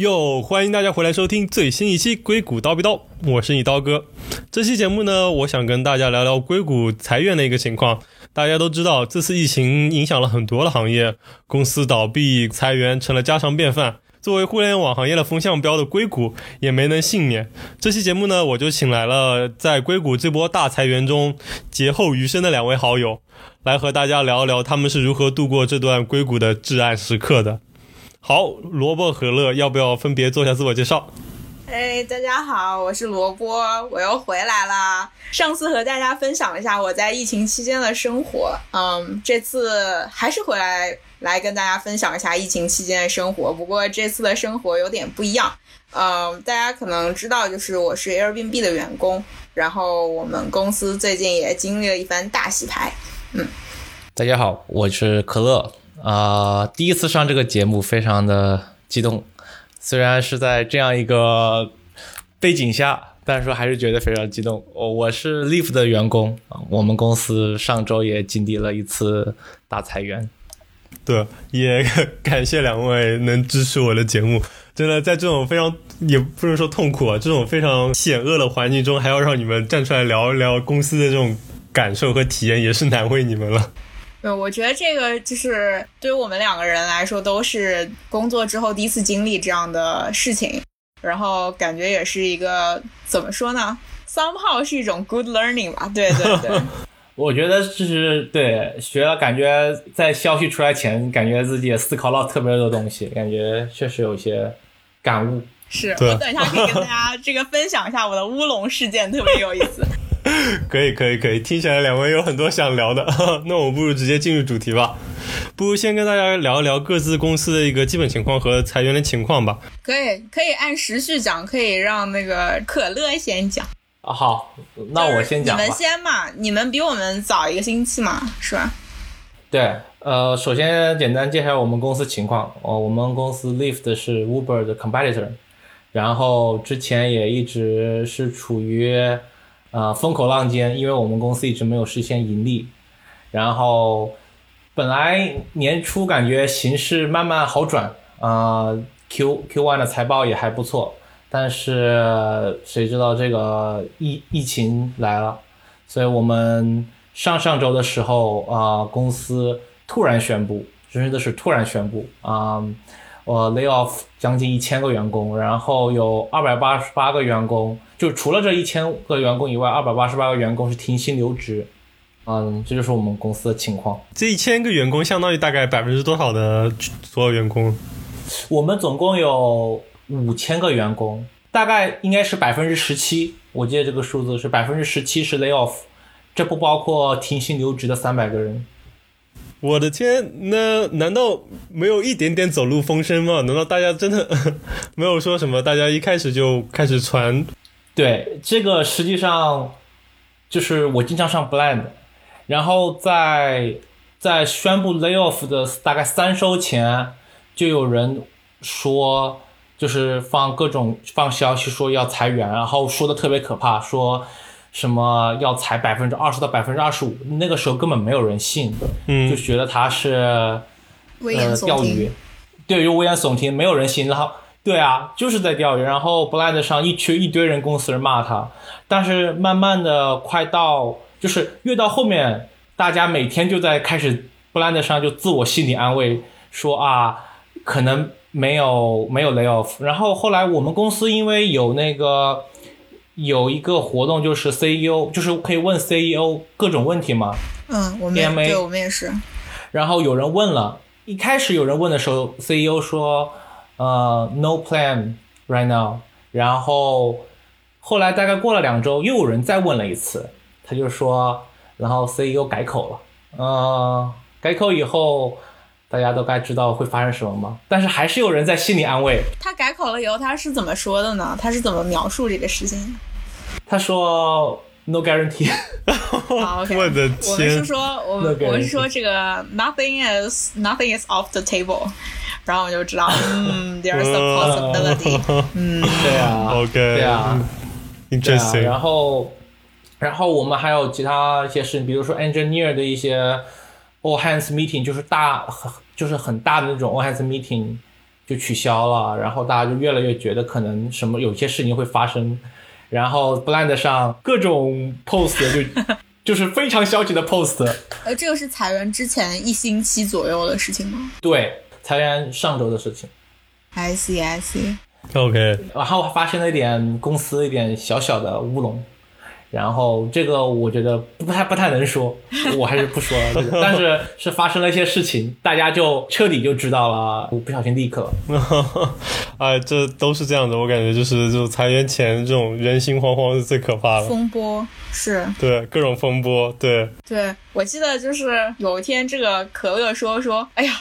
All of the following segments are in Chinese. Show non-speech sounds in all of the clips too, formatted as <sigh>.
哟，欢迎大家回来收听最新一期《硅谷刀逼刀》，我是你刀哥。这期节目呢，我想跟大家聊聊硅谷裁员的一个情况。大家都知道，这次疫情影响了很多的行业，公司倒闭、裁员成了家常便饭。作为互联网行业的风向标的硅谷，也没能幸免。这期节目呢，我就请来了在硅谷这波大裁员中劫后余生的两位好友，来和大家聊一聊他们是如何度过这段硅谷的至暗时刻的。好，萝卜和乐，要不要分别做一下自我介绍？哎，大家好，我是萝卜，我又回来啦。上次和大家分享了一下我在疫情期间的生活，嗯，这次还是回来来跟大家分享一下疫情期间的生活。不过这次的生活有点不一样，嗯，大家可能知道，就是我是 Airbnb 的员工，然后我们公司最近也经历了一番大洗牌，嗯。大家好，我是可乐。啊，第一次上这个节目，非常的激动。虽然是在这样一个背景下，但是说还是觉得非常激动。我我是 Live 的员工，我们公司上周也经历了一次大裁员。对，也感谢两位能支持我的节目。真的，在这种非常也不能说痛苦啊，这种非常险恶的环境中，还要让你们站出来聊一聊公司的这种感受和体验，也是难为你们了。对，我觉得这个就是对于我们两个人来说，都是工作之后第一次经历这样的事情，然后感觉也是一个怎么说呢？somehow 是一种 good learning 吧。对对对，<laughs> 我觉得就是对学了，感觉在消息出来前，感觉自己也思考到特别多东西，感觉确实有些感悟。是我等一下可以跟大家这个分享一下我的乌龙事件，特别有意思。<laughs> 可以可以可以，听起来两位有很多想聊的，<laughs> 那我不如直接进入主题吧。不如先跟大家聊一聊各自公司的一个基本情况和裁员的情况吧。可以可以按时序讲，可以让那个可乐先讲。啊好，那我先讲吧。你们先嘛，你们比我们早一个星期嘛，是吧？对，呃，首先简单介绍我们公司情况。哦，我们公司 Lyft 是 Uber 的 competitor，然后之前也一直是处于。啊，风口浪尖，因为我们公司一直没有实现盈利，然后本来年初感觉形势慢慢好转，啊，Q Q one 的财报也还不错，但是谁知道这个疫疫情来了，所以我们上上周的时候啊，公司突然宣布，真的是突然宣布啊。我 lay off 将近一千个员工，然后有二百八十八个员工，就除了这一千个员工以外，二百八十八个员工是停薪留职。嗯，这就是我们公司的情况。这一千个员工相当于大概百分之多少的所有员工？我们总共有五千个员工，大概应该是百分之十七。我记得这个数字是百分之十七是 lay off，这不包括停薪留职的三百个人。我的天，那难道没有一点点走路风声吗？难道大家真的 <laughs> 没有说什么？大家一开始就开始传？对，这个实际上就是我经常上 Blend，然后在在宣布 layoff 的大概三周前，就有人说，就是放各种放消息说要裁员，然后说的特别可怕，说。什么要裁百分之二十到百分之二十五？那个时候根本没有人信，嗯，就觉得他是呃钓鱼，对，就危言耸听，没有人信。然后对啊，就是在钓鱼。然后 Blind 上一群一堆人公司人骂他，但是慢慢的快到就是越到后面，大家每天就在开始 Blind 上就自我心理安慰说啊，可能没有没有 layoff。然后后来我们公司因为有那个。有一个活动就是 CEO，就是可以问 CEO 各种问题嘛。嗯，我们对，我们也是。然后有人问了，一开始有人问的时候，CEO 说，呃，no plan right now。然后后来大概过了两周，又有人再问了一次，他就说，然后 CEO 改口了。嗯，改口以后，大家都该知道会发生什么吗？但是还是有人在心里安慰。他改口了以后，他是怎么说的呢？他是怎么描述这个事情？他说 no guarantee。<laughs> 好，OK。我的天！我们是说，我们我们是说这个 nothing is nothing is off the table，然后我就知道，<laughs> 嗯，there's a possibility。<laughs> 嗯，对啊，OK，对啊，interesting。然后，然后我们还有其他一些事情，比如说 engineer 的一些 all hands meeting，就是大，就是很大的那种 all hands meeting，就取消了，然后大家就越来越觉得可能什么有些事情会发生，然后 Blend 上各种 post 就 <laughs> 就是非常消极的 post，呃，这个是裁员之前一星期左右的事情吗对，裁员上周的事情，？I see, I see。OK，然后发生了一点公司一点小小的乌龙。然后这个我觉得不太不太能说，我还是不说了。这个 <laughs> 但是是发生了一些事情，大家就彻底就知道了。我不小心 leak 了，<laughs> 哎，这都是这样的，我感觉就是就裁员前这种人心惶惶是最可怕的。风波是对，各种风波，对，对，我记得就是有一天，这个可乐说说，哎呀，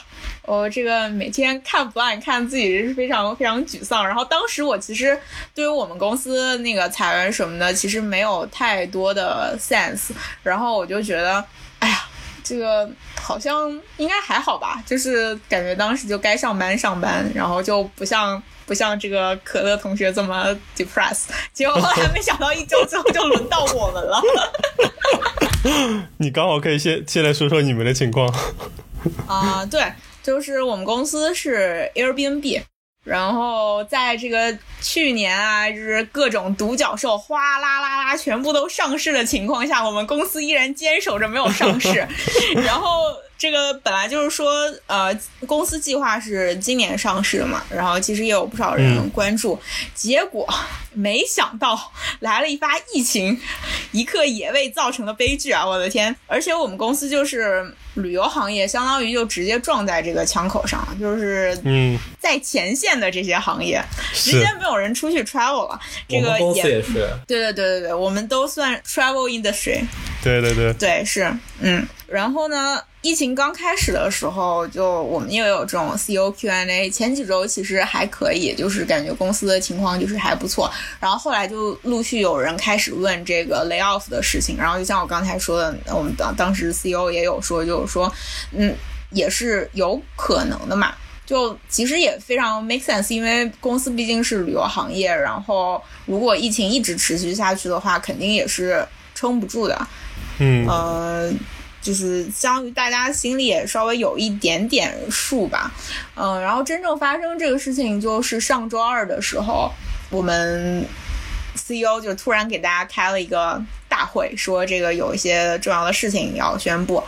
我这个每天看不烂，看自己是非常非常沮丧。然后当时我其实对于我们公司那个裁员什么的，其实没有太多的 sense。然后我就觉得，哎呀，这个好像应该还好吧，就是感觉当时就该上班上班，然后就不像。不像这个可乐同学这么 depressed，结果后来没想到一周之后就轮到我们了。<laughs> <laughs> 你刚好可以先先来说说你们的情况。<laughs> 啊、对，就是我们公司是 Airbnb，然后在这个去年啊，就是各种独角兽哗啦啦啦全部都上市的情况下，我们公司依然坚守着没有上市。<laughs> 然后这个本来就是说，呃，公司计划是今年上市的嘛，然后其实也有不少人嗯关注，结果没想到来了一发疫情，一刻也未造成的悲剧啊！我的天！而且我们公司就是旅游行业，相当于就直接撞在这个枪口上了，就是嗯，在前线的这些行业，直接没有人出去 travel 了。这个我们公司也也是，对对对对对，我们都算 travel industry。对对对，对，是，嗯，然后呢，疫情刚开始的时候，就我们也有这种 CEO Q&A，前几周其实还可以，就是感觉公司的情况就是还不错，然后后来就陆续有人开始问这个 lay off 的事情，然后就像我刚才说的，我们当当时 CEO 也有说，就是说，嗯，也是有可能的嘛。就其实也非常 make sense，因为公司毕竟是旅游行业，然后如果疫情一直持续下去的话，肯定也是撑不住的。嗯，呃，就是相当于大家心里也稍微有一点点数吧。嗯、然后真正发生这个事情就是上周二的时候，我们 CEO 就突然给大家开了一个大会，说这个有一些重要的事情要宣布。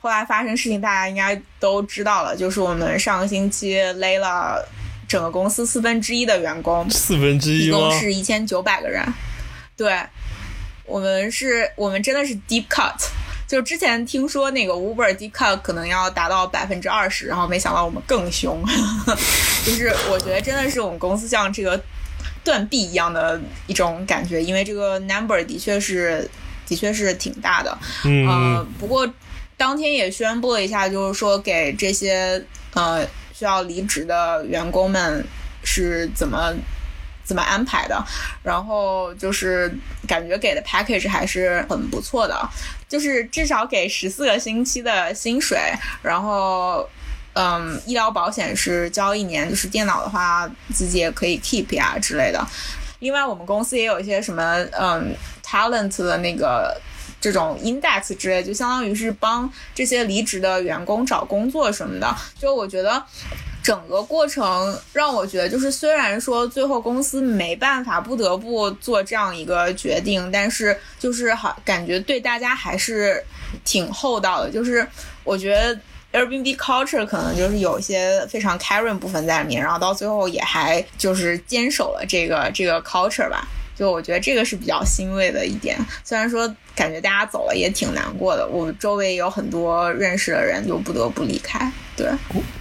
后来发生事情，大家应该都知道了，就是我们上个星期勒了整个公司四分之一的员工，四分之一一共？是一千九百个人。对，我们是，我们真的是 deep cut。就之前听说那个 Uber deep cut 可能要达到百分之二十，然后没想到我们更凶。<laughs> 就是我觉得真的是我们公司像这个断臂一样的一种感觉，因为这个 number 的确是的确是挺大的。嗯呃，不过当天也宣布了一下，就是说给这些呃需要离职的员工们是怎么怎么安排的，然后就是感觉给的 package 还是很不错的，就是至少给十四个星期的薪水，然后。嗯，医疗保险是交一年，就是电脑的话自己也可以 keep 呀之类的。另外，我们公司也有一些什么嗯 talent 的那个这种 index 之类，就相当于是帮这些离职的员工找工作什么的。就我觉得整个过程让我觉得，就是虽然说最后公司没办法不得不做这样一个决定，但是就是好感觉对大家还是挺厚道的。就是我觉得。Airbnb culture 可能就是有一些非常 caring 部分在里面，然后到最后也还就是坚守了这个这个 culture 吧。就我觉得这个是比较欣慰的一点，虽然说感觉大家走了也挺难过的，我周围有很多认识的人就不得不离开。对，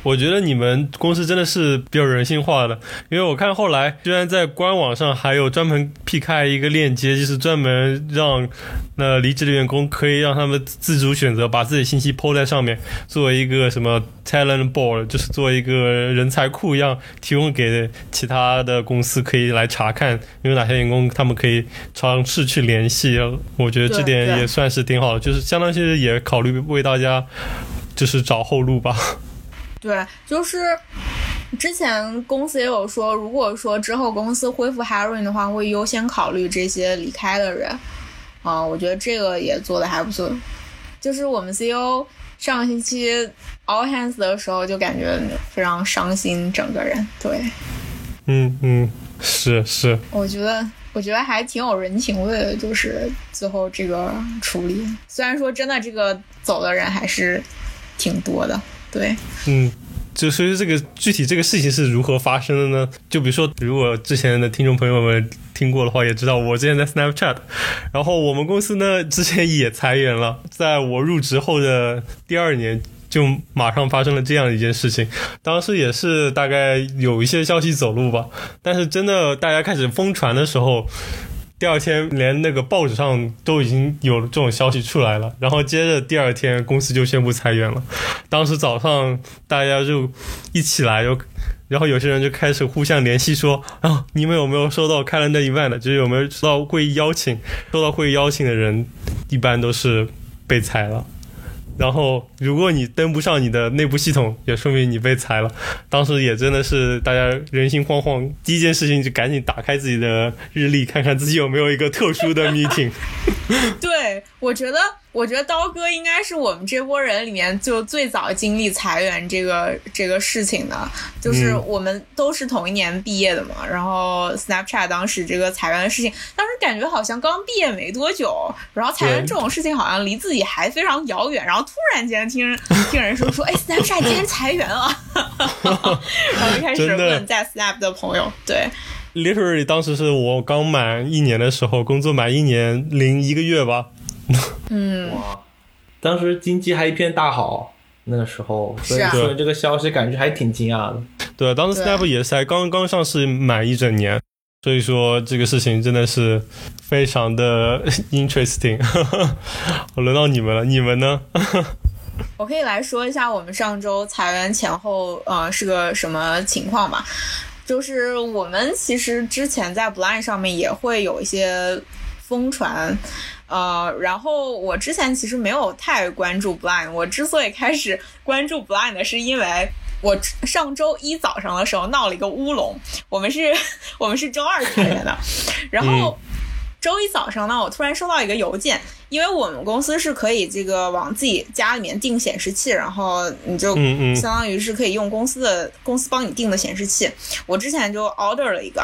我觉得你们公司真的是比较人性化的，因为我看后来居然在官网上还有专门辟开一个链接，就是专门让那离职的员工可以让他们自主选择把自己信息抛在上面，作为一个什么 talent board，就是做一个人才库一样，提供给其他的公司可以来查看有哪些员工他们可以尝试去联系。我觉得这点也算是挺好的，就是相当于也考虑为大家就是找后路吧。对，就是之前公司也有说，如果说之后公司恢复 hiring 的话，会优先考虑这些离开的人。啊、我觉得这个也做的还不错。就是我们 CEO 上个星期 all hands 的时候就感觉非常伤心，整个人。对，嗯嗯，是是，我觉得我觉得还挺有人情味的，就是最后这个处理。虽然说真的这个走的人还是挺多的，对，嗯。就所以这个具体这个事情是如何发生的呢？就比如说，如果之前的听众朋友们听过的话，也知道我之前在 Snapchat，然后我们公司呢之前也裁员了，在我入职后的第二年就马上发生了这样一件事情。当时也是大概有一些消息走路吧，但是真的大家开始疯传的时候。第二天连那个报纸上都已经有这种消息出来了，然后接着第二天公司就宣布裁员了。当时早上大家就一起来，就然后有些人就开始互相联系说：“啊，你们有没有收到开了那一万的？就是有没有收到会议邀请？收到会议邀请的人一般都是被裁了。”然后，如果你登不上你的内部系统，也说明你被裁了。当时也真的是大家人心惶惶，第一件事情就赶紧打开自己的日历，看看自己有没有一个特殊的 meeting。<laughs> 对，我觉得。我觉得刀哥应该是我们这波人里面就最早经历裁员这个这个事情的，就是我们都是同一年毕业的嘛。然后 Snapchat 当时这个裁员的事情，当时感觉好像刚毕业没多久，然后裁员这种事情好像离自己还非常遥远。然后突然间听 <laughs> 听人说说，哎，Snapchat 竟然裁员了，<laughs> 然后就开始问在 Snap 的朋友，对，literally 当时是我刚满一年的时候，工作满一年零一个月吧。<laughs> 嗯，哇，当时经济还一片大好，那个时候，所以说这个消息感觉还挺惊讶的。对，当时 Snap 也才刚刚上市满一整年，所以说这个事情真的是非常的 <laughs> interesting。我 <laughs> 轮到你们了，你们呢？我可以来说一下我们上周裁员前后，呃，是个什么情况吧？就是我们其实之前在 Blind 上面也会有一些疯传。呃，然后我之前其实没有太关注 Blind，我之所以开始关注 Blind，是因为我上周一早上的时候闹了一个乌龙。我们是，<laughs> 我们是周二开的，然后周一早上呢，我突然收到一个邮件，因为我们公司是可以这个往自己家里面订显示器，然后你就相当于是可以用公司的公司帮你订的显示器。我之前就 order 了一个，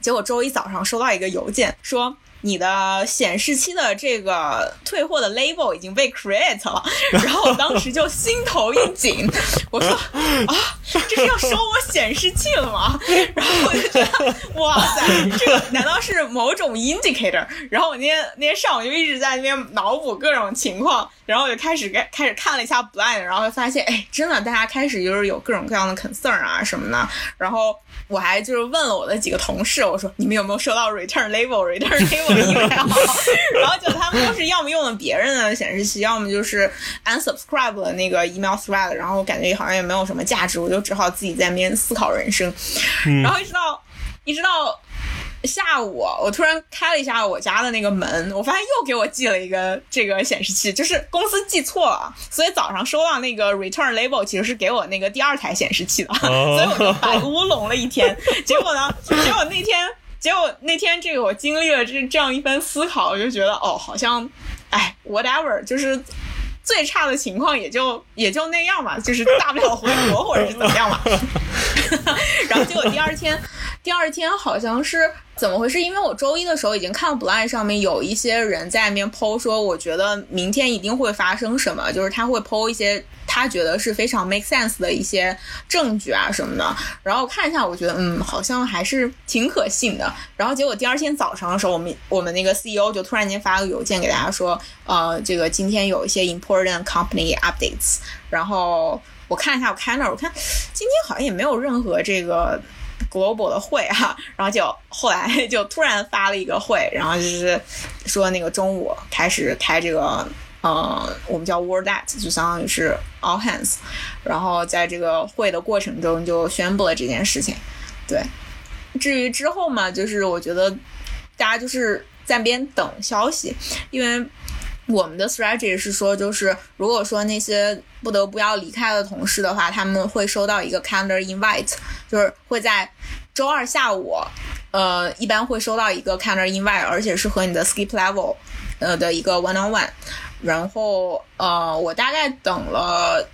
结果周一早上收到一个邮件说。你的显示器的这个退货的 label 已经被 create 了，然后我当时就心头一紧，<laughs> 我说啊，这是要收我显示器了吗？<laughs> 然后我就觉得哇塞，这个难道是某种 indicator？然后我那天那天上午就一直在那边脑补各种情况，然后我就开始开开始看了一下 blind，然后发现哎，真的大家开始就是有各种各样的 concern 啊什么的，然后我还就是问了我的几个同事，我说你们有没有收到 return label？return label？<laughs> 然后就他们都是要么用了别人的显示器，要么就是 unsubscribe 了那个 email thread，然后我感觉好像也没有什么价值，我就只好自己在那边思考人生。然后一直到一直到下午，我突然开了一下我家的那个门，我发现又给我寄了一个这个显示器，就是公司寄错了，所以早上收到那个 return label 其实是给我那个第二台显示器的，所以我就白乌龙了一天。<laughs> 结果呢，结果那天。结果那天这个我经历了这这样一番思考，我就觉得哦，好像，哎，whatever，就是最差的情况也就也就那样嘛，就是大不了回国或者是怎么样嘛。<laughs> 然后结果第二天，第二天好像是。怎么回事？因为我周一的时候已经看到 Blind 上面有一些人在那边 PO 说，我觉得明天一定会发生什么，就是他会 PO 一些他觉得是非常 make sense 的一些证据啊什么的。然后我看一下，我觉得嗯，好像还是挺可信的。然后结果第二天早上的时候，我们我们那个 CEO 就突然间发个邮件给大家说，呃，这个今天有一些 important company updates。然后我看一下我 calendar，我看今天好像也没有任何这个。Global 的会哈，然后就后来 <laughs> 就突然发了一个会，然后就是说那个中午开始开这个，呃，我们叫 World at，就相当于是 all hands，然后在这个会的过程中就宣布了这件事情。对，至于之后嘛，就是我觉得大家就是在边等消息，因为。我们的 strategy 是说，就是如果说那些不得不要离开的同事的话，他们会收到一个 calendar invite，就是会在周二下午，呃，一般会收到一个 calendar invite，而且是和你的 skip level，呃的一个 one on one。然后呃，我大概等了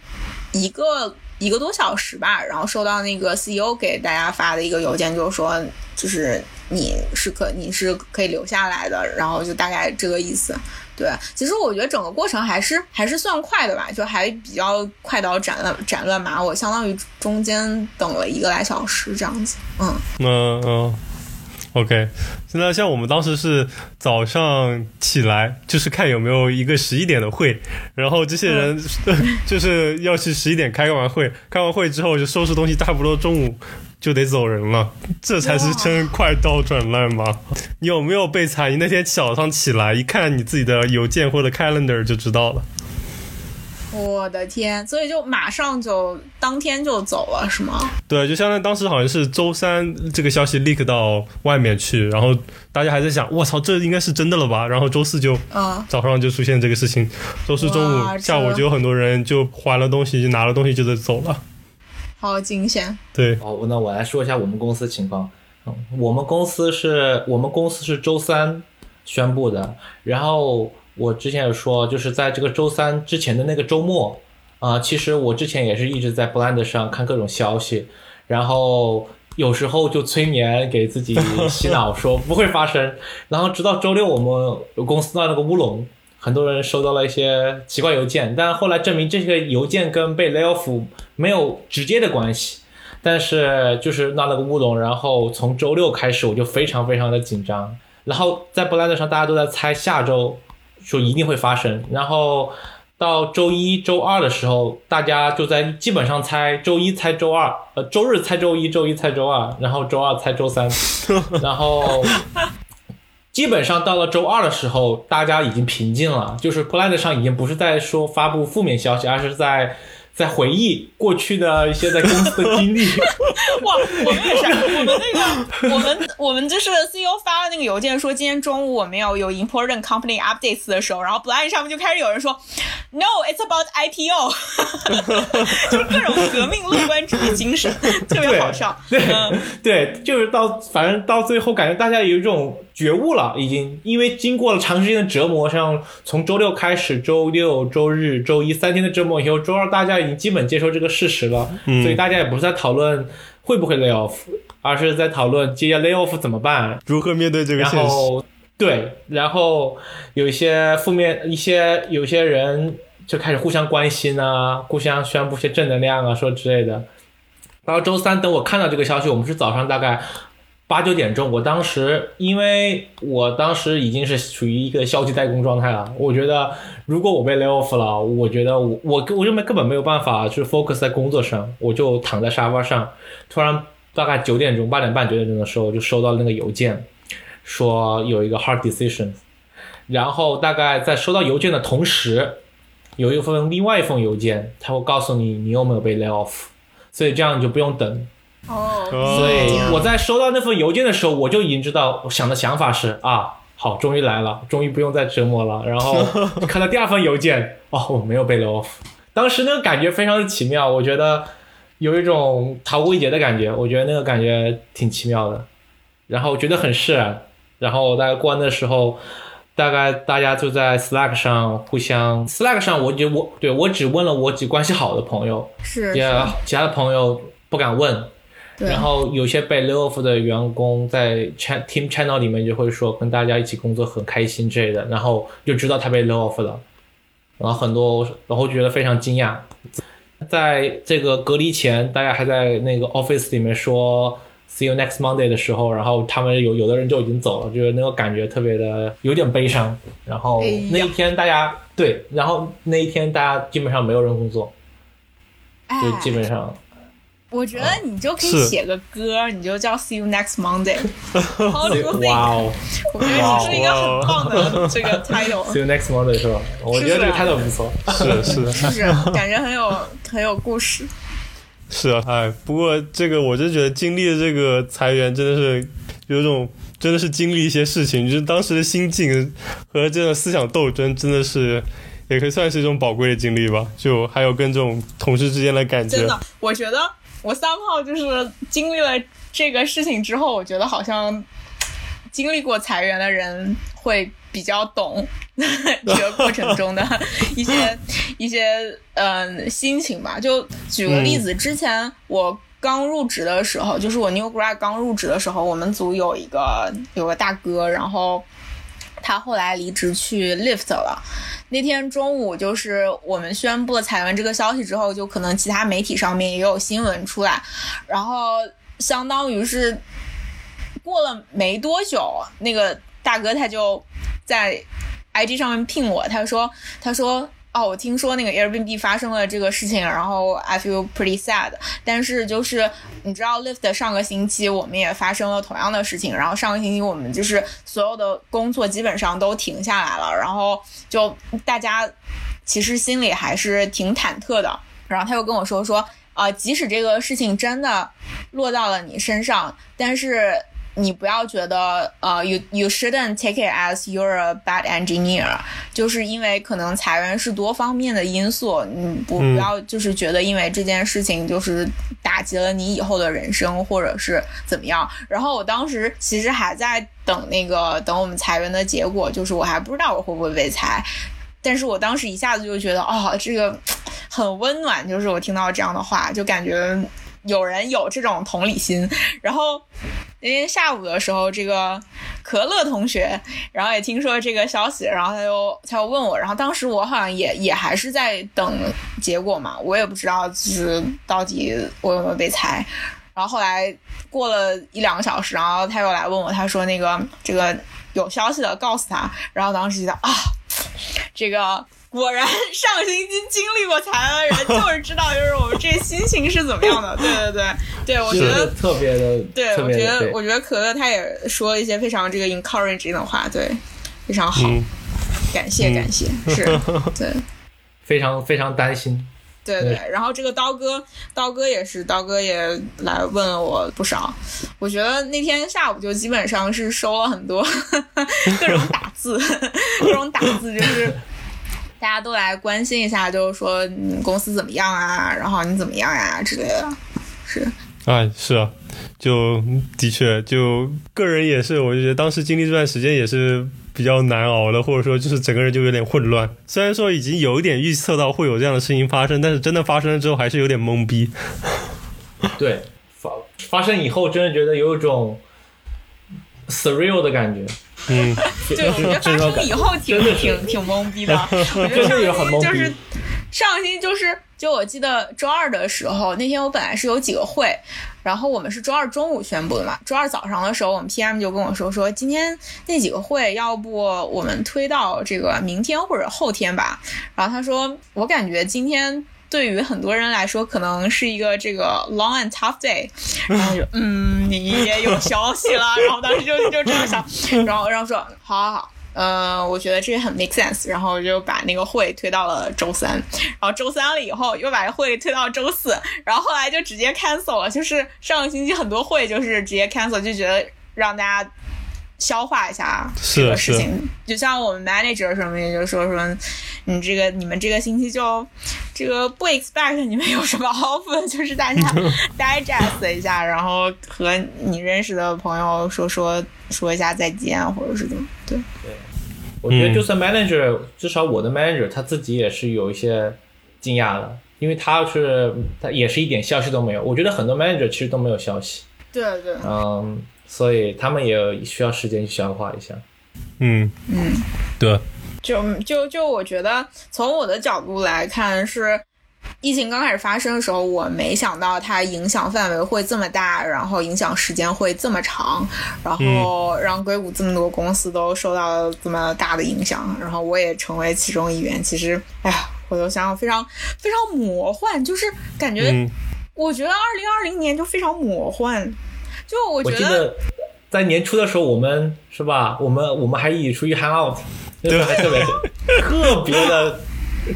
一个一个多小时吧，然后收到那个 CEO 给大家发的一个邮件，就是说就是你是可你是可以留下来的，然后就大概这个意思。对，其实我觉得整个过程还是还是算快的吧，就还比较快刀斩乱斩乱麻。我相当于中间等了一个来小时这样子，嗯嗯嗯，OK。现在像我们当时是早上起来，就是看有没有一个十一点的会，然后这些人 <laughs> 就是要去十一点开完会，开完会之后就收拾东西，差不多中午就得走人了，这才是真快刀斩乱麻。你有没有被裁？你那天早上起来一看你自己的邮件或者 calendar 就知道了。我的天，所以就马上就当天就走了，是吗？对，就相当于当时好像是周三这个消息 leak 到外面去，然后大家还在想，我操，这应该是真的了吧？然后周四就啊，早上就出现这个事情，周四中午、下午就有很多人就还了东西，就拿了东西就得走了。好惊险。对，哦，那我来说一下我们公司情况。嗯，我们公司是我们公司是周三宣布的，然后我之前也说，就是在这个周三之前的那个周末，啊、其实我之前也是一直在 Blind 上看各种消息，然后有时候就催眠给自己洗脑说不会发生，然后直到周六我们公司闹了个乌龙，很多人收到了一些奇怪邮件，但后来证明这些邮件跟被 lay off 没有直接的关系。但是就是闹了个乌龙，然后从周六开始我就非常非常的紧张，然后在 Blind 上大家都在猜下周说一定会发生，然后到周一周二的时候，大家就在基本上猜周一猜周二，呃周日猜周一，周一猜周二，然后周二猜周三，然后 <laughs> 基本上到了周二的时候，大家已经平静了，就是 Blind 上已经不是在说发布负面消息，而是在在回忆过去的一些在公司的经历。<laughs> 哇，我们也是，我们那个，我们我们就是 CEO 发了那个邮件说今天中午我们要有 important company updates 的时候，然后 Blind 上面就开始有人说，No，it's about IPO，<laughs> 就是各种革命乐观主义精神，特别好笑。对嗯对，就是到反正到最后，感觉大家有一种觉悟了，已经因为经过了长时间的折磨，像从周六开始，周六、周日、周一三天的折磨以后，周二大家已经基本接受这个事实了，所以大家也不是在讨论会不会 lay off，而是在讨论接 lay off 怎么办，如何面对这个然现实？后对，然后有一些负面，一些有些人就开始互相关心啊，互相宣布些正能量啊，说之类的。然后周三，等我看到这个消息，我们是早上大概八九点钟。我当时，因为我当时已经是处于一个消极怠工状态了。我觉得，如果我被 lay off 了，我觉得我我我就没根本没有办法去 focus 在工作上，我就躺在沙发上。突然，大概九点钟、八点半、九点钟的时候，就收到那个邮件，说有一个 hard decision。然后大概在收到邮件的同时，有一份另外一封邮件，他会告诉你你有没有被 lay off。所以这样你就不用等。哦，哦所以我在收到那份邮件的时候，我就已经知道，我想的想法是啊，好，终于来了，终于不用再折磨了。然后 <laughs> 看到第二份邮件，哦，我没有被 off。当时那个感觉非常的奇妙，我觉得有一种逃过一劫的感觉，我觉得那个感觉挺奇妙的，然后觉得很释然。然后大概过完的时候，大概大家就在 Slack 上互相 Slack 上我，就我对我只问了我几关系好的朋友，是也是，其他的朋友不敢问。然后有些被 lay off 的员工在 chat team channel 里面就会说跟大家一起工作很开心之类的，然后就知道他被 lay off 了，然后很多然后觉得非常惊讶。在这个隔离前，大家还在那个 office 里面说 see you next Monday 的时候，然后他们有有的人就已经走了，就是那个感觉特别的有点悲伤。然后那一天大家对，然后那一天大家基本上没有人工作，就基本上。我觉得你就可以写个歌，你就叫 See you next Monday。<laughs> Do you think？哇哦我觉得你是一个很棒的这个 title，，See <laughs> you next Monday 是吧？我觉得这个 title 不错。<laughs> 是是是是？感觉很有很有故事。是啊，哎，不过这个我真觉得经历了这个裁员，真的是有一种真的是经历一些事情，就是当时的心境和这种思想斗争，真的是也可以算是一种宝贵的经历吧。就还有跟这种同事之间的感觉真，的，我觉得我三号就是经历了这个事情之后，我觉得好像经历过裁员的人会比较懂 <laughs> 这个过程中的 <laughs> 一些一些嗯心情吧。就举个例子，之前我刚入职的时候，就是我 new grad 刚入职的时候，我们组有一个有个大哥，然后他后来离职去 Lyft 了。那天中午，就是我们宣布了裁员这个消息之后，就可能其他媒体上面也有新闻出来，然后相当于是过了没多久，那个大哥他就在 IG 上面聘我，他说，他说。哦，我听说那个 Airbnb 发生了这个事情，然后 I feel pretty sad。但是就是你知道，Lyft 上个星期我们也发生了同样的事情，然后上个星期我们就是所有的工作基本上都停下来了，然后就大家其实心里还是挺忐忑的。然后他又跟我说说，啊，即使这个事情真的落到了你身上，但是。你不要觉得，呃，you you shouldn't take it as you're a bad engineer，就是因为可能裁员是多方面的因素，你不不要就是觉得因为这件事情就是打击了你以后的人生或者是怎么样。然后我当时其实还在等那个等我们裁员的结果，就是我还不知道我会不会被裁，但是我当时一下子就觉得，哦，这个很温暖，就是我听到这样的话，就感觉有人有这种同理心，然后。那天下午的时候，这个可乐同学，然后也听说这个消息，然后他又他又问我，然后当时我好像也也还是在等结果嘛，我也不知道就是到底我有没有被裁。然后后来过了一两个小时，然后他又来问我，他说那个这个有消息的告诉他，然后当时觉得啊，这个。果然，上个星期经历过裁的人就是知道，就是心情是怎么样的。对 <laughs> 对对，对我觉得特别的，对我觉得我觉得可乐他也说了一些非常这个 encouraging 的话，对，非常好，感谢感谢，是，对，<laughs> 非常非常担心，对对。然后这个刀哥，刀哥也是，刀哥也来问了我不少。我觉得那天下午就基本上是收了很多 <laughs> 各种打字，各种打字就是。大家都来关心一下，就是说你公司怎么样啊？然后你怎么样呀之类的，是。哎，是啊，就的确，就个人也是，我就觉得当时经历这段时间也是比较难熬的，或者说就是整个人就有点混乱。虽然说已经有一点预测到会有这样的事情发生，但是真的发生了之后还是有点懵逼。<laughs> 对，发发生以后真的觉得有一种 surreal 的感觉。嗯，<laughs> 对，我觉得发生以后挺挺挺懵逼的。<laughs> 我觉得上星期就是上星期就是就我记得周二的时候，那天我本来是有几个会，然后我们是周二中午宣布的嘛。周二早上的时候，我们 PM 就跟我说说今天那几个会要不我们推到这个明天或者后天吧。然后他说我感觉今天。对于很多人来说，可能是一个这个 long and tough day，<laughs> 然后就嗯，你也有消息了，然后当时就就这样想，然后然后说好好好，呃，我觉得这很 make sense，然后就把那个会推到了周三，然后周三了以后又把会推到周四，然后后来就直接 cancel 了，就是上个星期很多会就是直接 cancel，就觉得让大家。消化一下这个事情，就像我们 manager 什么也就说说，你这个你们这个星期就这个不 expect 你们有什么 <laughs> offer，就是大家 <laughs> digest 一下，然后和你认识的朋友说说说一下再见，或者是怎么对。对，我觉得就算 manager，至少我的 manager 他自己也是有一些惊讶的，因为他是他也是一点消息都没有。我觉得很多 manager 其实都没有消息。对对。嗯。所以他们也需要时间去消化一下。嗯嗯，对。就就就我觉得，从我的角度来看，是疫情刚开始发生的时候，我没想到它影响范围会这么大，然后影响时间会这么长，然后让硅谷这么多公司都受到了这么大的影响，然后我也成为其中一员。其实，哎呀，我都想想，非常非常魔幻，就是感觉，我觉得二零二零年就非常魔幻。就我觉得在年初的时候，我们是吧？我们我们还一起出去 hang out，那时候还特别特别的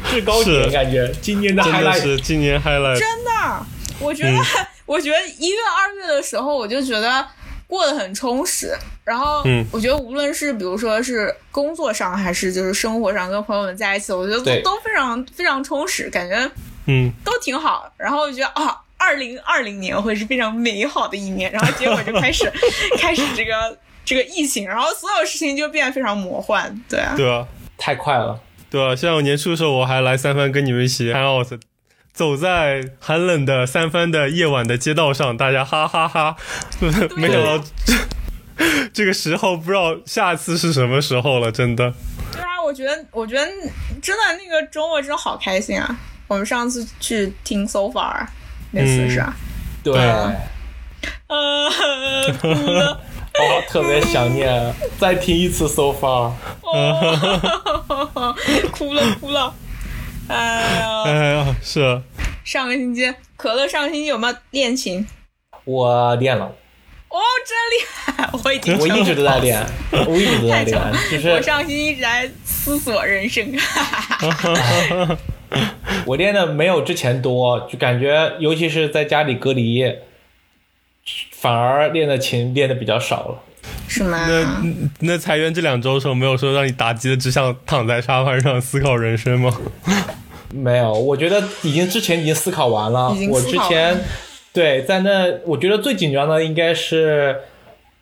制高点，感觉今年的 highlight 是今年 highlight。真的，我觉得 <laughs> 我觉得一月二月的时候，我就觉得过得很充实。然后我觉得无论是比如说是工作上，还是就是生活上跟朋友们在一起，我觉得都都非常非常充实，感觉嗯都挺好。然后我觉得啊。二零二零年会是非常美好的一年，然后结果就开始 <laughs> 开始这个这个疫情，然后所有事情就变得非常魔幻，对啊，对啊，太快了。对啊，像我年初的时候，我还来三番跟你们一起 hang out，走在寒冷的三番的夜晚的街道上，大家哈哈哈 <laughs> 没想到这 <laughs> 这个时候不知道下次是什么时候了，真的。对啊，我觉得，我觉得真的那个周末真的好开心啊！我们上次去听 So Far 那次是吧？对，<laughs> 呃，哭了。<laughs> 哦，特别想念，再听一次 So Far。哦，<laughs> 哭了哭了。哎呀，哎呀，是。上个星期，可乐上个星期有没有练琴？我练了。哦，真厉害！我已经我一直都在练，我一直都在练。就是我上星期一直在思索人生。我练的没有之前多，就感觉尤其是在家里隔离。反而练的琴练的比较少了，是吗？那那裁员这两周的时候，没有说让你打击的只想躺在沙发上思考人生吗？<laughs> 没有，我觉得已经之前已经思考完了。我之前对在那，我觉得最紧张的应该是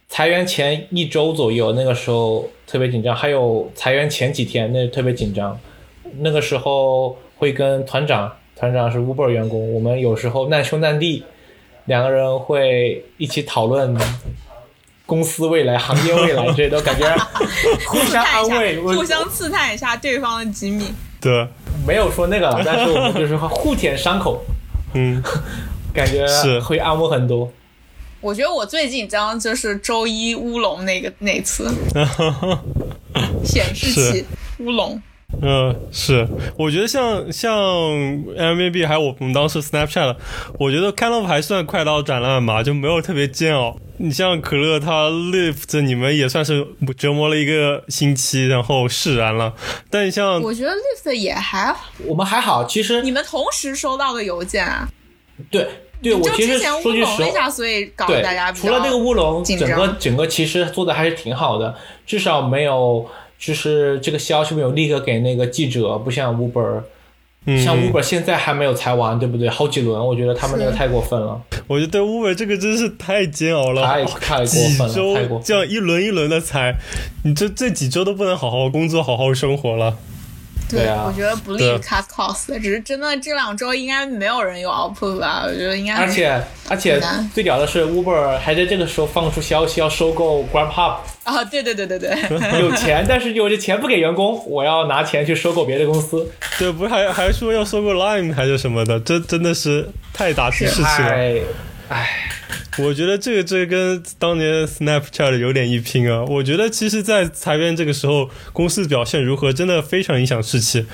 裁员前一周左右，那个时候特别紧张。还有裁员前几天，那特别紧张。那个时候会跟团长，团长是 Uber 员工，我们有时候难兄难弟。两个人会一起讨论公司未来、行业未来，这都感觉 <laughs> 互相安慰，互相刺探一下对方的机密。<laughs> 对，没有说那个了，但是我们就是 <laughs> 互舔伤口，嗯，感觉是会安慰很多。我觉得我最紧张就是周一乌龙那个那次，显示器乌龙。嗯，是，我觉得像像 M V B 还有我们当时 Snapchat，我觉得 kind of 还算快刀斩乱麻，就没有特别煎熬。你像可乐，他 Lift 你们也算是折磨了一个星期，然后释然了。但你像我觉得 Lift 也还，我们还好，其实你们同时收到的邮件啊？对对，我其实说句实话，所以搞得大家除了这个乌龙，整个整个其实做的还是挺好的，至少没有。就是这个消息没有立刻给那个记者，不像 Uber，像 Uber 现在还没有裁完，对不对？好几轮，我觉得他们那个太过分了。我觉得 Uber 这个真是太煎熬了，太太过分了，太过这样一轮一轮的裁，你这这几周都不能好好工作、好好生活了。对啊，我觉得不利于 cut cost，只是真的这两周应该没有人有 output 吧？我觉得应该。而且而且最屌的是 Uber 还在这个时候放出消息要收购 Grubhub。啊，对对对对对，<laughs> 有钱，但是有这钱不给员工，我要拿钱去收购别的公司。对，不是还还说要收购 Line 还是什么的，这真的是太打击士气了。唉，我觉得这个这跟当年 Snapchat 有点一拼啊。我觉得其实，在裁员这个时候，公司表现如何，真的非常影响士气。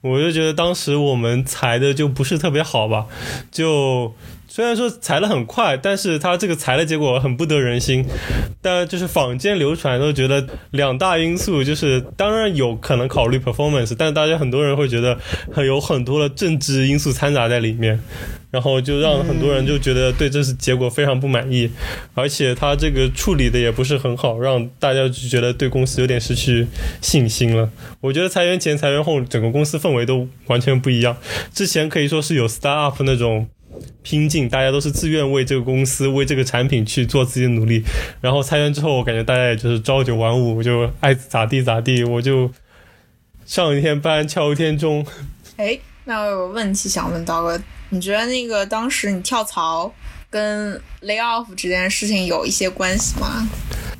我就觉得当时我们裁的就不是特别好吧，就。虽然说裁的很快，但是他这个裁的结果很不得人心。但就是坊间流传都觉得两大因素，就是当然有可能考虑 performance，但是大家很多人会觉得有很多的政治因素掺杂在里面，然后就让很多人就觉得对这次结果非常不满意，而且他这个处理的也不是很好，让大家就觉得对公司有点失去信心了。我觉得裁员前、裁员后，整个公司氛围都完全不一样。之前可以说是有 start up 那种。拼劲，大家都是自愿为这个公司、为这个产品去做自己的努力。然后裁员之后，我感觉大家也就是朝九晚五，就爱咋地咋地。我就上一天班，敲一天钟。哎，那我有个问题想问刀哥，你觉得那个当时你跳槽跟 lay off 这件事情有一些关系吗？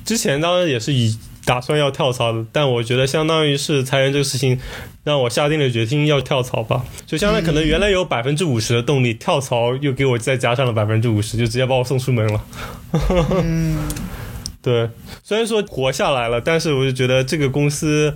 之前当然也是以。打算要跳槽的，但我觉得相当于是裁员这个事情，让我下定了决心要跳槽吧。就相当于可能原来有百分之五十的动力，跳槽又给我再加上了百分之五十，就直接把我送出门了。嗯，<laughs> 对，虽然说活下来了，但是我就觉得这个公司，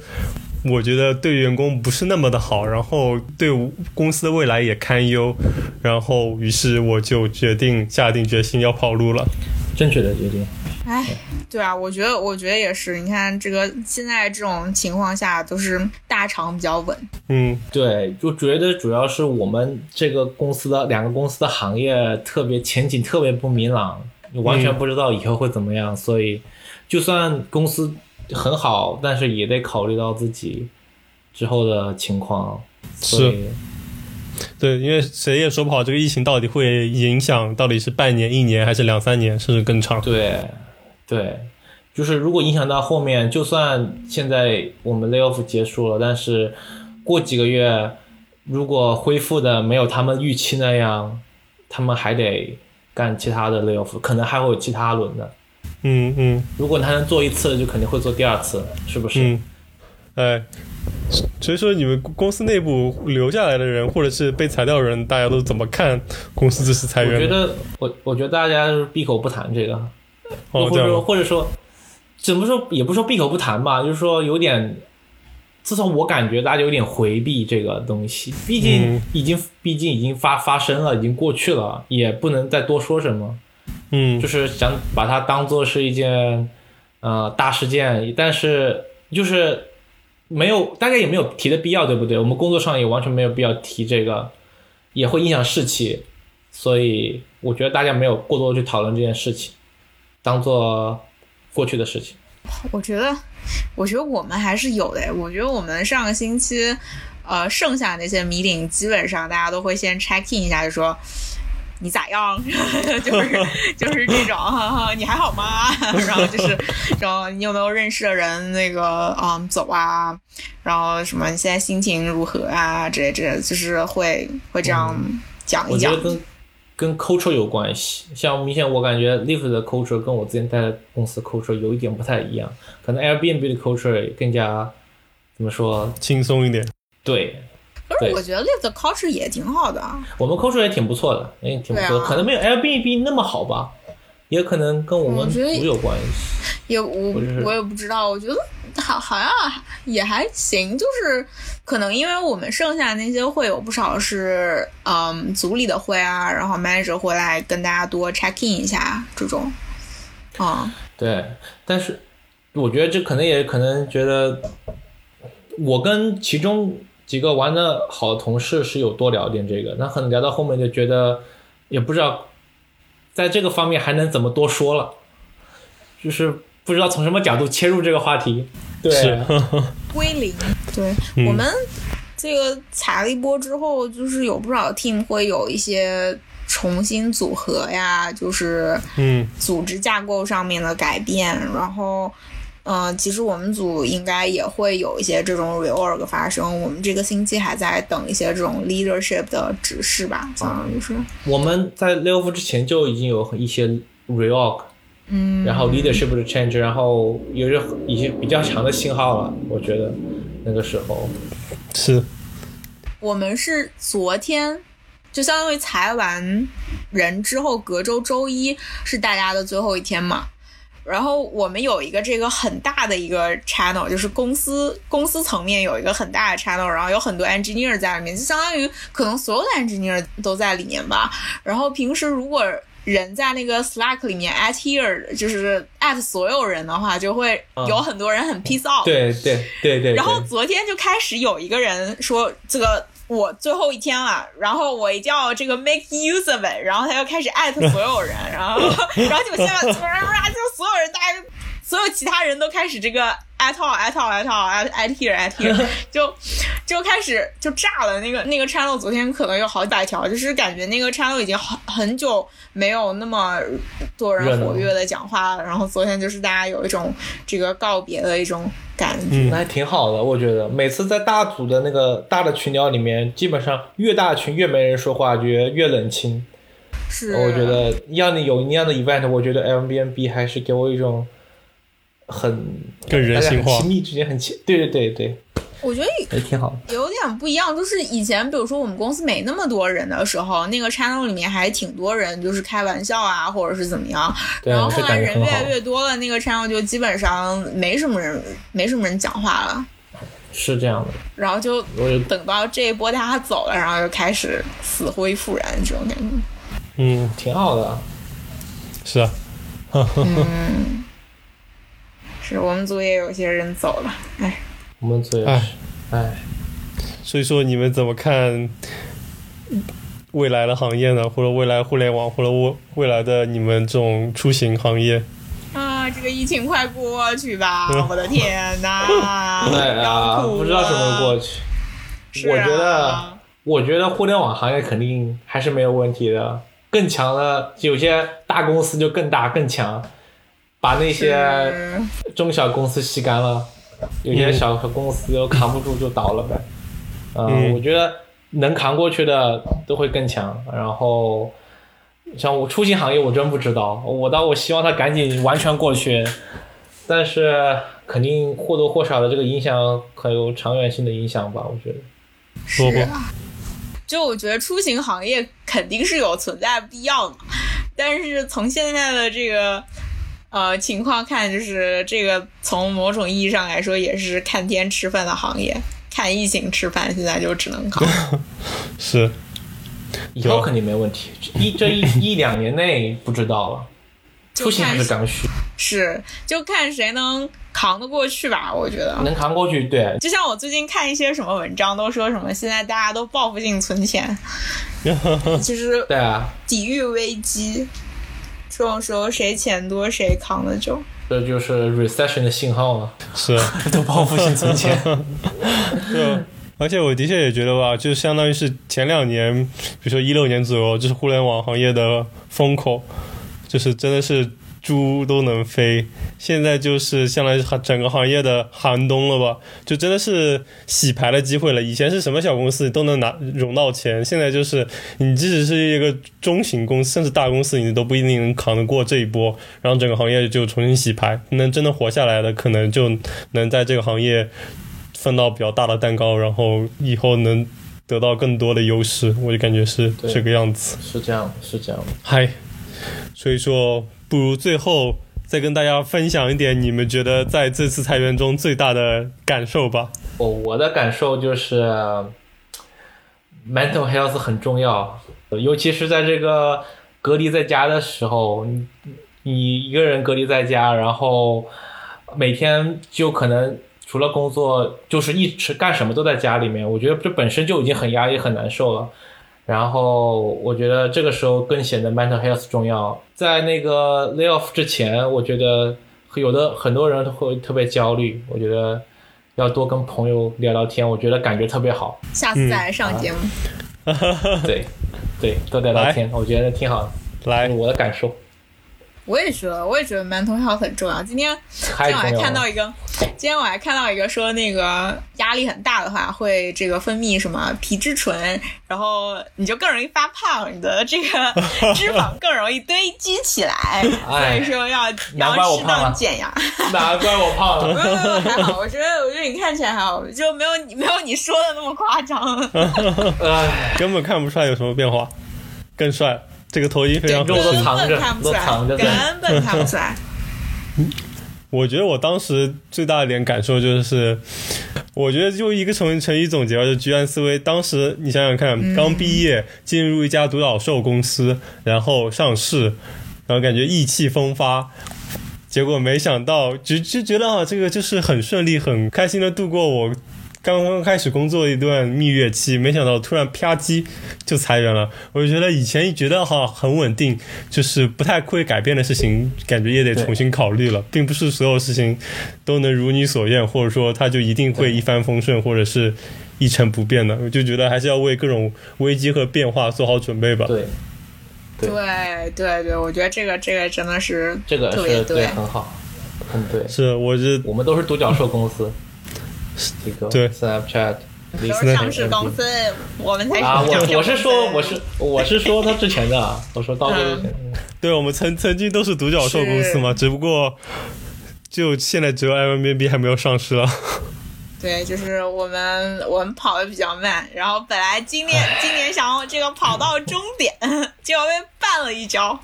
我觉得对员工不是那么的好，然后对公司的未来也堪忧，然后于是我就决定下定决心要跑路了。正确的决定。哎，对啊，我觉得，我觉得也是。你看，这个现在这种情况下，都是大厂比较稳。嗯，对，就觉得主要是我们这个公司的两个公司的行业特别前景特别不明朗，你完全不知道以后会怎么样。所以，就算公司很好，但是也得考虑到自己之后的情况。是，对，因为谁也说不好这个疫情到底会影响到底是半年、一年还是两三年，甚至更长。对。对，就是如果影响到后面，就算现在我们 layoff 结束了，但是过几个月如果恢复的没有他们预期那样，他们还得干其他的 layoff，可能还会有其他轮的。嗯嗯如果他能做一次，就肯定会做第二次，是不是？嗯，哎，所以说你们公司内部留下来的人，或者是被裁掉的人，大家都怎么看公司这次裁员？我觉得我我觉得大家是闭口不谈这个，哦，或者说或者说怎么说也不说闭口不谈吧，就是说有点，至少我感觉大家有点回避这个东西，毕竟嗯。已经、毕竟已经发发生了，已经过去了，也不能再多说什么，嗯。就是想把它当做是一件呃大事件，但是就是没有大家也没有提的必要，对不对？我们工作上也完全没有必要提这个，也会影响士气，所以我觉得大家没有过多去讨论这件事情，当做过去的事情。我觉得，我觉得我们还是有的。我觉得我们上个星期，呃，剩下那些 meeting 基本上大家都会先 check in 一下，就说你咋样，<laughs> 就是 <laughs> 就是这种，哈哈，你还好吗？<laughs> 然后就是然后你有没有认识的人那个嗯走啊，然后什么你现在心情如何啊，之类之类的，就是会会这样讲一讲我觉得。跟跟 culture 有关系，像明显我感觉 Live 的 culture 跟我之前待的公司 culture 有一点不太一样，可能 Airbnb 的 culture 更加怎么说？轻松一点。对，可是对我觉得 live 的 culture 也挺好的啊。我们 culture 也挺不错的，也挺不错可能没有 Airbnb 那么好吧，也可能跟我们组有关系。也我我也不知道，我觉得好好像也还行，就是可能因为我们剩下那些会有不少是嗯组里的会啊，然后 manager 会来跟大家多 check in 一下这种，嗯，对，但是我觉得这可能也可能觉得，我跟其中几个玩的好的同事是有多聊点这个，那可能聊到后面就觉得也不知道在这个方面还能怎么多说了，就是不知道从什么角度切入这个话题。对，归零。对、嗯我们这个踩了一波之后，就是有不少 team 会有一些重新组合呀，就是嗯组织架构上面的改变，然后。呃，其实我们组应该也会有一些这种 reorg 发生。我们这个星期还在等一些这种 leadership 的指示吧，相当于是。我们在 layoff 之前就已经有一些 reorg，嗯，然后 leadership 的 change，然后有些一些比较强的信号了，我觉得那个时候。是，我们是昨天，就相当于裁完人之后，隔周周一是大家的最后一天嘛。然后我们有一个这个很大的一个 channel，就是公司公司层面有一个很大的 channel，然后有很多 engineer 在里面，就相当于可能所有的 engineer 都在里面吧。然后平时如果人在那个 Slack 里面 at here，就是 at 所有人的话，就会有很多人很 peace out。对对对对。然后昨天就开始有一个人说这个我最后一天了，然后我一定要这个 make use of it，然后他就开始艾特所有人，然后 <laughs> 然后就现在就所有人大家所有其他人都开始这个 at all at all at all at at here at here，<laughs> 就就开始就炸了。那个那个 channel 昨天可能有好几百条，就是感觉那个 channel 已经很很久没有那么多人活跃的讲话了。然后昨天就是大家有一种这个告别的一种感觉。嗯。那还挺好的，我觉得。每次在大组的那个大的群聊里面，基本上越大群越没人说话，觉得越冷清。是，我觉得要你有一样的 event，我觉得 Airbnb 还是给我一种很更人性化。亲密之间很亲，对对对对，我觉得也挺好的。有点不一样，就是以前比如说我们公司没那么多人的时候，那个 channel 里面还挺多人，就是开玩笑啊，或者是怎么样。对是然后后来人越来越多了，那个 channel 就基本上没什么人，没什么人讲话了。是这样的，然后就我等到这一波大家走了，然后又开始死灰复燃这种感觉。嗯，挺好的。是啊，嗯，是我们组也有些人走了，哎，我们组也哎是，哎，所以说你们怎么看未来的行业呢？或者未来互联网，或者未未来的你们这种出行行业？啊，这个疫情快过去吧！<laughs> 我的天哪，对要啊，不知道什么了过去。是啊我觉得，我觉得互联网行业肯定还是没有问题的。更强的，有些大公司就更大更强，把那些中小公司吸干了，有些小公司又扛不住就倒了呗。呃嗯我觉得能扛过去的都会更强。然后像我出行行业，我真不知道，我倒我希望它赶紧完全过去，但是肯定或多或少的这个影响可有长远性的影响吧，我觉得。说过，就我觉得出行行业肯定是有存在必要的，但是从现在的这个呃情况看，就是这个从某种意义上来说，也是看天吃饭的行业，看疫情吃饭，现在就只能靠。<laughs> 是以后肯定没问题，一这一 <laughs> 一两年内不知道了，就出行是刚需，是就看谁能扛得过去吧，我觉得。能扛过去，对，就像我最近看一些什么文章，都说什么现在大家都报复性存钱，<laughs> 就是对啊，抵御危机。这种时候谁钱多谁扛得住。这就是 recession 的信号嘛，是，<laughs> 都报复性存钱。<laughs> 对而且我的确也觉得吧，就相当于是前两年，比如说一六年左右，就是互联网行业的风口，就是真的是猪都能飞。现在就是相当于是整个行业的寒冬了吧，就真的是洗牌的机会了。以前是什么小公司都能拿融到钱，现在就是你即使是一个中型公司，甚至大公司，你都不一定能扛得过这一波，然后整个行业就重新洗牌。能真的活下来的，可能就能在这个行业分到比较大的蛋糕，然后以后能得到更多的优势，我就感觉是这个样子。是这样，是这样。嗨，所以说不如最后再跟大家分享一点你们觉得在这次裁员中最大的感受吧。我我的感受就是，mental health 很重要，尤其是在这个隔离在家的时候，你你一个人隔离在家，然后每天就可能除了工作，就是一直干什么都在家里面，我觉得这本身就已经很压抑、很难受了。然后我觉得这个时候更显得 mental health 重要。在那个 layoff 之前，我觉得有的很多人都会特别焦虑，我觉得要多跟朋友聊聊天，我觉得感觉特别好。下次再来上节目。对，对，多聊聊天，我觉得挺好的。来，我的感受我也觉得，我也觉得 mental health 很重要。今天今天我还。看到一个，今天我还看到一个说，那个压力很大的话，会这个分泌什么 <laughs> 皮质醇，然后你就更容易发胖，你的这个脂肪更容易堆积起来。<laughs> 所哎以说要要适当减压。难怪我胖了。没有没有还好，我觉得我觉得你看起来还好，就没有你没有你说的那么夸张。<laughs> 哎，根本看不出来有什么变化，更帅了。这个头衣非常合肉都。藏着本看不出来，都藏着根本看不出来。我觉得我当时最大的一点感受就是，我觉得就一个成成语总结吧，就居安思危。当时你想想看，刚毕业进入一家独角兽公司，然后上市，然后感觉意气风发。结果没想到，就就觉得啊，这个就是很顺利、很开心的度过我刚刚开始工作一段蜜月期。没想到突然啪叽就裁员了。我就觉得以前觉得哈很稳定，就是不太会改变的事情，感觉也得重新考虑了，并不是所有事情都能如你所愿，或者说它就一定会一帆风顺，或者是一成不变的。我就觉得还是要为各种危机和变化做好准备吧。对，对对对对，我觉得这个这个真的是这个特别是对很好，很对。是，我是我们都是独角兽公司，这个对 Snapchat。都是上市公司，我们才是啊，我我是说我是我是说他之前的啊，我说刀哥之前。对，我们曾曾经都是独角兽公司嘛，只不过就现在只有 Airbnb 还没有上市了。<laughs> 对，就是我们我们跑的比较慢，然后本来今年今年想要这个跑到终点，<laughs> 结果被绊了一跤，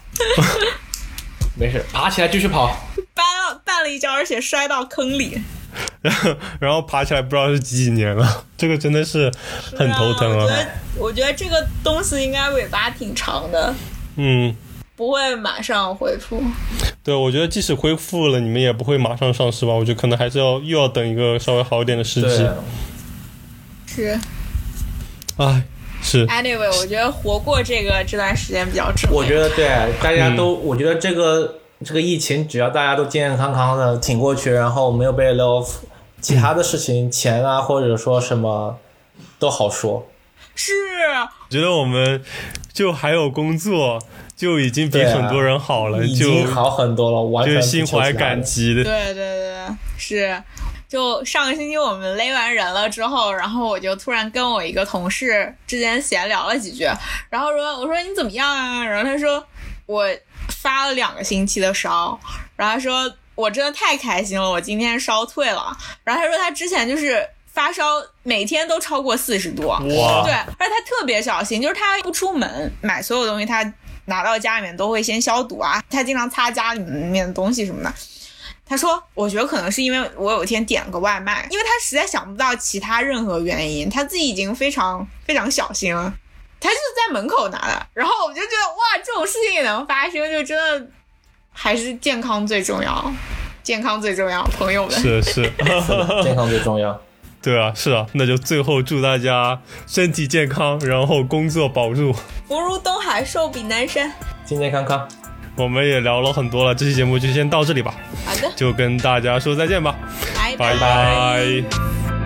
没事，爬起来继续跑。<laughs> 绊了绊了一跤，而且摔到坑里，<laughs> 然后然后爬起来不知道是几几年了，<laughs> 这个真的是很头疼啊。我觉得我觉得这个东西应该尾巴挺长的，嗯，不会马上恢复。对，我觉得即使恢复了，你们也不会马上上市吧？我觉得可能还是要又要等一个稍微好一点的时机。，是哎，是，，anyway，我觉得活过这个这段时间比较重要。我觉得对，大家都，嗯我觉得这个这个疫情，只要大家都健健康康的挺过去，然后没有被 lay off，其他的事情，钱啊或者说什么都好说。是觉得我们就还有工作，就已经比很多人好了，已就经好很多了，完全就心怀感激。激的。对对对，是。就上个星期我们勒完人了之后，然后我就突然跟我一个同事之间闲聊了几句，然后说我说你怎么样啊？然后他说我发了两个星期的烧，然后他说我真的太开心了，我今天烧退了。然后他说他之前就是发烧每天都超过四十度，哇对，而且他特别小心，就是他不出门买所有东西，他拿到家里面都会先消毒啊，他经常擦家里面的东西什么的。他说：“我觉得可能是因为我有一天点了个外卖，因为他实在想不到其他任何原因，他自己已经非常非常小心了。他就是在门口拿的，然后我就觉得哇，这种事情也能发生，就真的还是健康最重要，健康最重要，朋友们。是是，<laughs> 健康最重要。对啊，是啊，那就最后祝大家身体健康，然后工作保住。福如东海，寿比南山。健健康康。我们也聊了很多了，这期节目就先到这里吧，好的，就跟大家说再见吧，拜拜拜